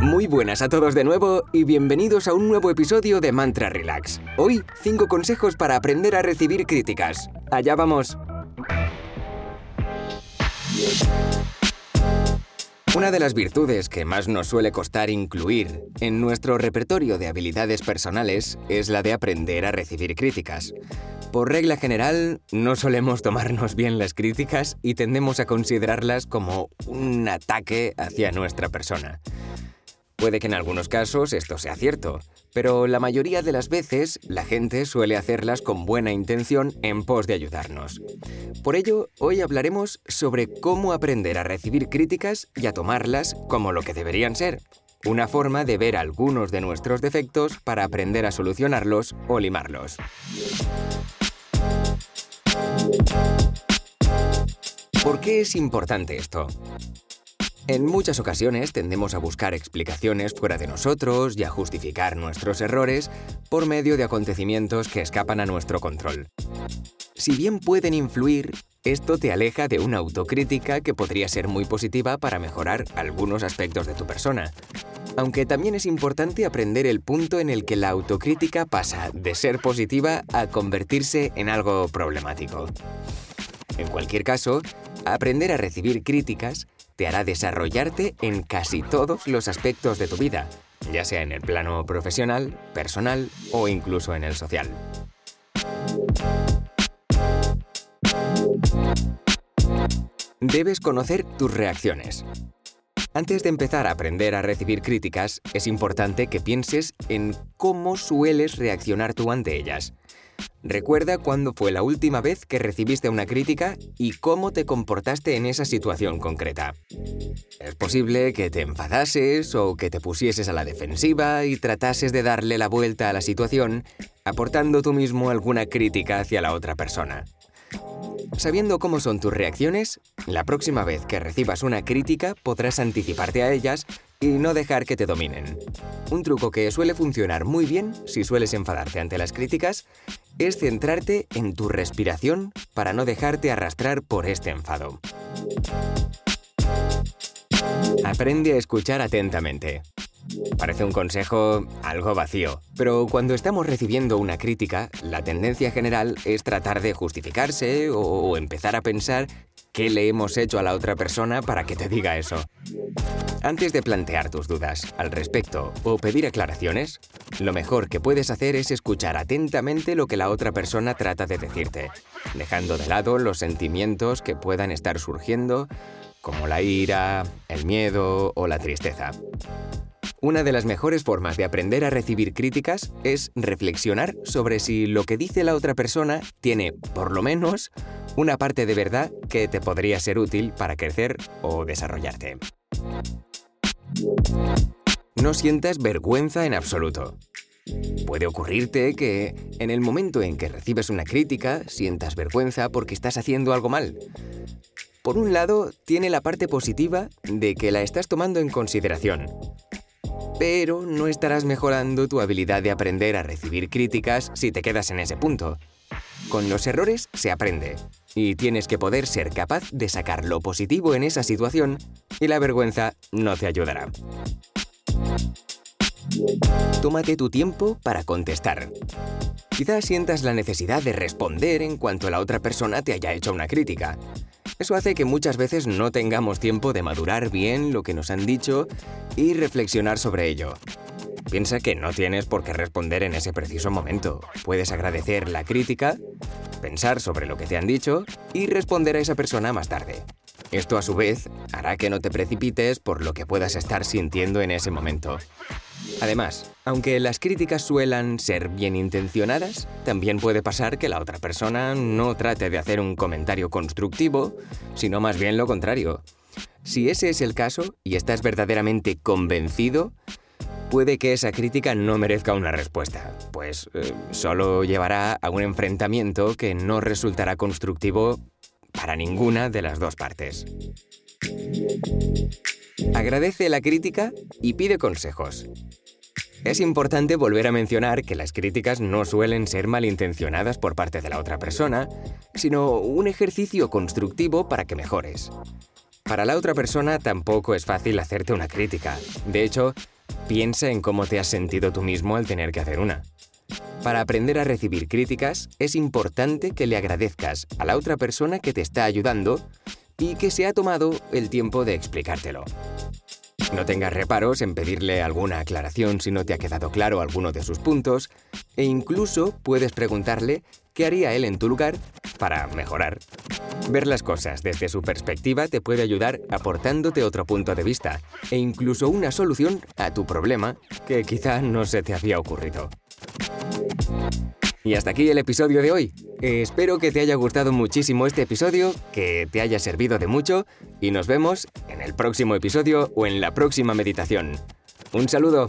Muy buenas a todos de nuevo y bienvenidos a un nuevo episodio de Mantra Relax. Hoy, 5 consejos para aprender a recibir críticas. Allá vamos. Una de las virtudes que más nos suele costar incluir en nuestro repertorio de habilidades personales es la de aprender a recibir críticas. Por regla general, no solemos tomarnos bien las críticas y tendemos a considerarlas como un ataque hacia nuestra persona. Puede que en algunos casos esto sea cierto, pero la mayoría de las veces la gente suele hacerlas con buena intención en pos de ayudarnos. Por ello, hoy hablaremos sobre cómo aprender a recibir críticas y a tomarlas como lo que deberían ser. Una forma de ver algunos de nuestros defectos para aprender a solucionarlos o limarlos. ¿Por qué es importante esto? En muchas ocasiones tendemos a buscar explicaciones fuera de nosotros y a justificar nuestros errores por medio de acontecimientos que escapan a nuestro control. Si bien pueden influir, esto te aleja de una autocrítica que podría ser muy positiva para mejorar algunos aspectos de tu persona. Aunque también es importante aprender el punto en el que la autocrítica pasa de ser positiva a convertirse en algo problemático. En cualquier caso, aprender a recibir críticas te hará desarrollarte en casi todos los aspectos de tu vida, ya sea en el plano profesional, personal o incluso en el social. Debes conocer tus reacciones. Antes de empezar a aprender a recibir críticas, es importante que pienses en cómo sueles reaccionar tú ante ellas. Recuerda cuándo fue la última vez que recibiste una crítica y cómo te comportaste en esa situación concreta. Es posible que te enfadases o que te pusieses a la defensiva y tratases de darle la vuelta a la situación, aportando tú mismo alguna crítica hacia la otra persona. Sabiendo cómo son tus reacciones, la próxima vez que recibas una crítica podrás anticiparte a ellas y no dejar que te dominen. Un truco que suele funcionar muy bien si sueles enfadarte ante las críticas es centrarte en tu respiración para no dejarte arrastrar por este enfado. Aprende a escuchar atentamente. Parece un consejo algo vacío, pero cuando estamos recibiendo una crítica, la tendencia general es tratar de justificarse o empezar a pensar qué le hemos hecho a la otra persona para que te diga eso. Antes de plantear tus dudas al respecto o pedir aclaraciones, lo mejor que puedes hacer es escuchar atentamente lo que la otra persona trata de decirte, dejando de lado los sentimientos que puedan estar surgiendo, como la ira, el miedo o la tristeza. Una de las mejores formas de aprender a recibir críticas es reflexionar sobre si lo que dice la otra persona tiene, por lo menos, una parte de verdad que te podría ser útil para crecer o desarrollarte. No sientas vergüenza en absoluto. Puede ocurrirte que, en el momento en que recibes una crítica, sientas vergüenza porque estás haciendo algo mal. Por un lado, tiene la parte positiva de que la estás tomando en consideración, pero no estarás mejorando tu habilidad de aprender a recibir críticas si te quedas en ese punto. Con los errores se aprende, y tienes que poder ser capaz de sacar lo positivo en esa situación y la vergüenza no te ayudará. Tómate tu tiempo para contestar. Quizás sientas la necesidad de responder en cuanto la otra persona te haya hecho una crítica. Eso hace que muchas veces no tengamos tiempo de madurar bien lo que nos han dicho y reflexionar sobre ello. Piensa que no tienes por qué responder en ese preciso momento. Puedes agradecer la crítica, pensar sobre lo que te han dicho y responder a esa persona más tarde. Esto a su vez hará que no te precipites por lo que puedas estar sintiendo en ese momento. Además, aunque las críticas suelan ser bien intencionadas, también puede pasar que la otra persona no trate de hacer un comentario constructivo, sino más bien lo contrario. Si ese es el caso y estás verdaderamente convencido, puede que esa crítica no merezca una respuesta, pues eh, solo llevará a un enfrentamiento que no resultará constructivo para ninguna de las dos partes. Agradece la crítica y pide consejos. Es importante volver a mencionar que las críticas no suelen ser malintencionadas por parte de la otra persona, sino un ejercicio constructivo para que mejores. Para la otra persona tampoco es fácil hacerte una crítica. De hecho, piensa en cómo te has sentido tú mismo al tener que hacer una. Para aprender a recibir críticas, es importante que le agradezcas a la otra persona que te está ayudando y que se ha tomado el tiempo de explicártelo. No tengas reparos en pedirle alguna aclaración si no te ha quedado claro alguno de sus puntos, e incluso puedes preguntarle qué haría él en tu lugar para mejorar. Ver las cosas desde su perspectiva te puede ayudar aportándote otro punto de vista e incluso una solución a tu problema que quizá no se te había ocurrido. Y hasta aquí el episodio de hoy. Espero que te haya gustado muchísimo este episodio, que te haya servido de mucho y nos vemos en el próximo episodio o en la próxima meditación. Un saludo.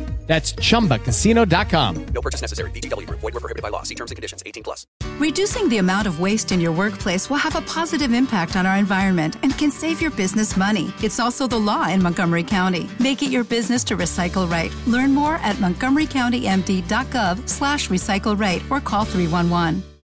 That's chumbacasino.com. No purchase necessary. VGW Group. Void were prohibited by law. See terms and conditions. 18 plus. Reducing the amount of waste in your workplace will have a positive impact on our environment and can save your business money. It's also the law in Montgomery County. Make it your business to recycle right. Learn more at montgomerycountymd.gov slash recycle right or call 311.